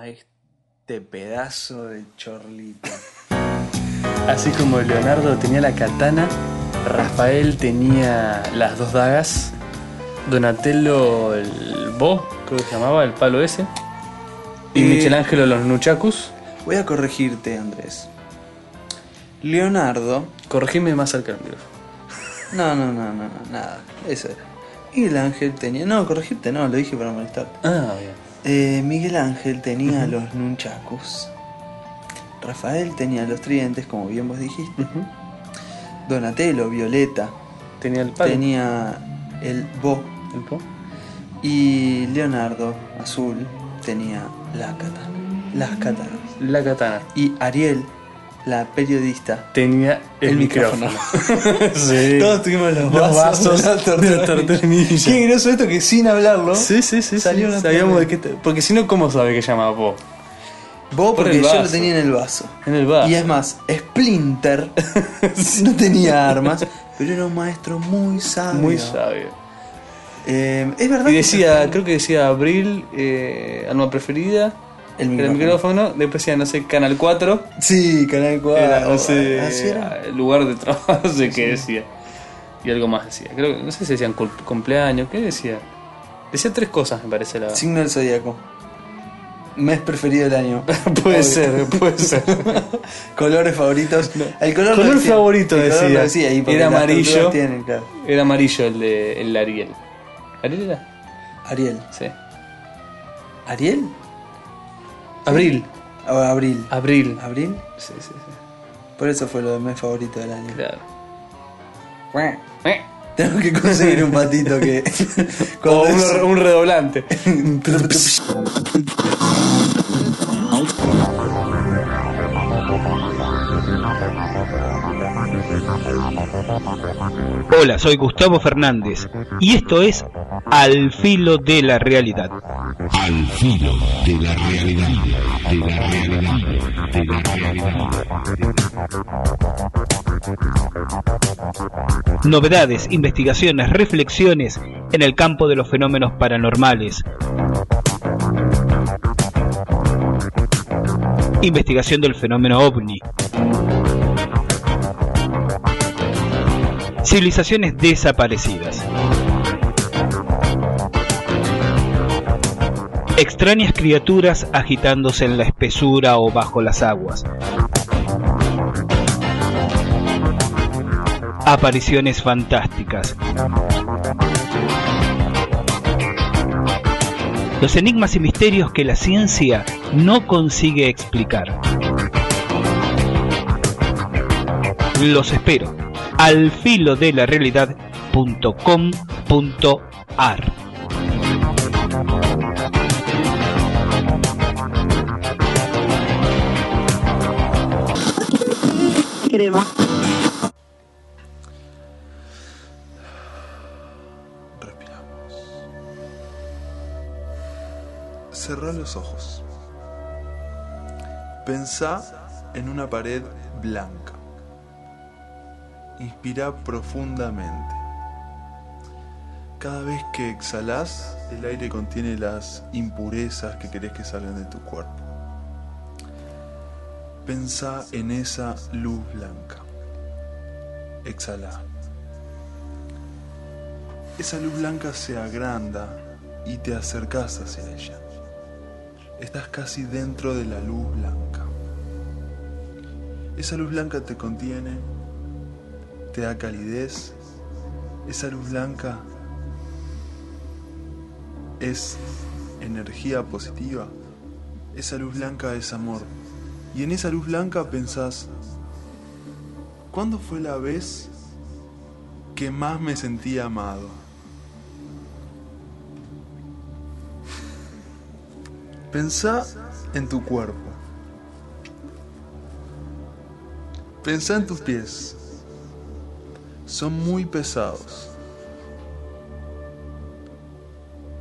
a este pedazo de chorlito. Así como Leonardo tenía la katana, Rafael tenía las dos dagas, Donatello el bo, creo que se llamaba, el palo ese, y Eh, Michelangelo los nunchakus. Voy a corregirte, Andrés. Leonardo. Corregime más cerca del micrófono. No, no, no, no, no, nada. Eso era. Miguel Ángel tenía. No, corregirte no, lo dije para molestarte. Ah, bien. Eh, Miguel Ángel tenía los nunchakus. Rafael tenía los tridentes, como bien vos dijiste. Donatello, Violeta, Tenía el palo. tenía el bo. ¿El bo? Y Leonardo, azul, tenía la katana. Las katanas. La katana. Y Ariel, la periodista, Tenía el, El micrófono. micrófono. sí. Todos tuvimos los Los vasos, vasos de la. Qué groso esto que sin hablarlo. Sí, sí, sí. Salió sí. Sabíamos de qué. te- Porque si no, ¿cómo sabe que llamaba Bo? Vos Por porque yo lo tenía en el vaso. En el vaso. Y es más, Splinter no tenía armas, pero era un maestro muy sabio. Muy sabio. Eh, es verdad. Y que decía, se- creo que decía Abril, eh, alma preferida, el el micrófono. micrófono. Después decía, no sé, Canal 4. Sí, Canal 4. Era, no sé, ¿Así era? el lugar de trabajo, no sé qué decía. Y algo más decía. Creo que, no sé si decían cumpleaños, ¿qué decía? Decía tres cosas, me parece la. Signo del zodiaco. Mes preferido del año. puede Obvio. ser, puede ser. Colores favoritos. El color, Color lo decía. favorito El color decía. decía, y Era amarillo. tortugas tienen, claro. Era amarillo el de el Ariel. ¿Ariel era? Ariel. Sí. ¿Ariel? Abril. O Abril. Abril. ¿Abril? Sí, sí, sí. Por eso fue lo de mes favorito del año. Claro. Eh. Tengo que conseguir un patito que. O un, es- un redoblante. Hola, soy Gustavo Fernández y esto es Al filo de la realidad. Al filo de la realidad, de la realidad, de la realidad. Novedades, investigaciones, reflexiones en el campo de los fenómenos paranormales. Investigación del fenómeno ovni. Civilizaciones desaparecidas. Extrañas criaturas agitándose en la espesura o bajo las aguas. Apariciones fantásticas. Los enigmas y misterios que la ciencia no consigue explicar. Los espero al filo de la realidad.com.ar. Respiramos. Cerrá los ojos. Pensá en una pared blanca. Inspira profundamente. Cada vez que exhalás, el aire contiene las impurezas que querés que salgan de tu cuerpo. Pensá en esa luz blanca. Exhalá. Esa luz blanca se agranda y te acercas hacia ella. Estás casi dentro de la luz blanca. Esa luz blanca te contiene, te da calidez. Esa luz blanca es energía positiva. Esa luz blanca es amor. Y en esa luz blanca pensás, ¿cuándo fue la vez que más me sentí amado? Pensá en tu cuerpo. Pensá en tus pies. Son muy pesados.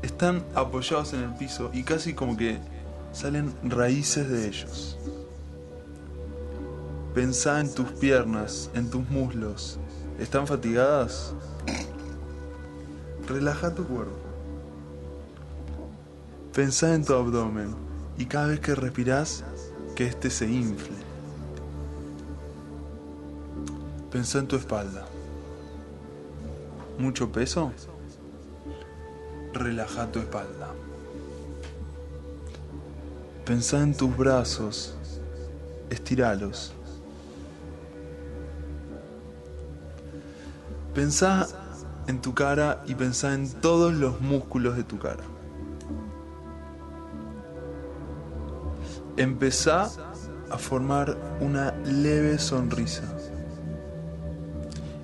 Están apoyados en el piso y casi como que salen raíces de ellos. Pensá en tus piernas, en tus muslos. ¿Están fatigadas? Relaja tu cuerpo. Pensá en tu abdomen y cada vez que respirás, que éste se infle. Pensá en tu espalda. ¿Mucho peso? Relaja tu espalda. Pensá en tus brazos. Estiralos. Pensá en tu cara y pensá en todos los músculos de tu cara. Empezá a formar una leve sonrisa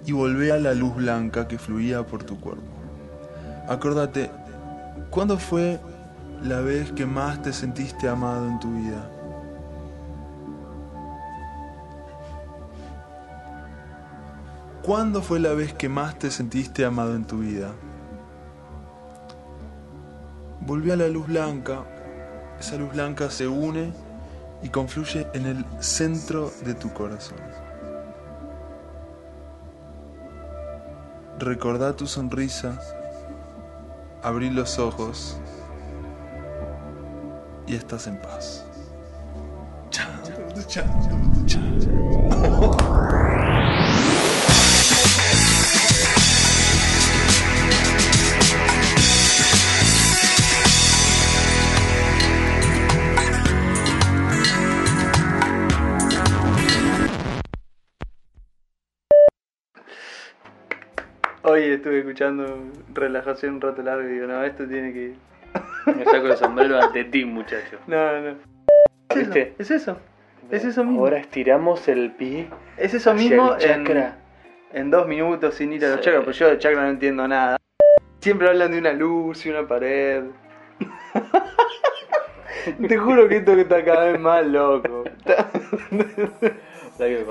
y volvé a la luz blanca que fluía por tu cuerpo. Acordate, ¿cuándo fue la vez que más te sentiste amado en tu vida? ¿Cuándo fue la vez que más te sentiste amado en tu vida? Volví a la luz blanca, esa luz blanca se une y confluye en el centro de tu corazón. Recordá tu sonrisa, abrí los ojos. Y estás en paz. Hoy estuve escuchando relajación un rato largo y digo, no, esto tiene que ir. Me saco el sombrero ante ti, muchacho. No, no. Es eso, ¿Viste? es eso. Es eso mismo. Ahora estiramos el pie. Es eso hacia mismo el chakra. En, en dos minutos sin ir a los Sí. chakras, pues yo de chakra no entiendo nada. Siempre hablan de una luz y una pared. Te juro que esto que está cada vez más loco. La que.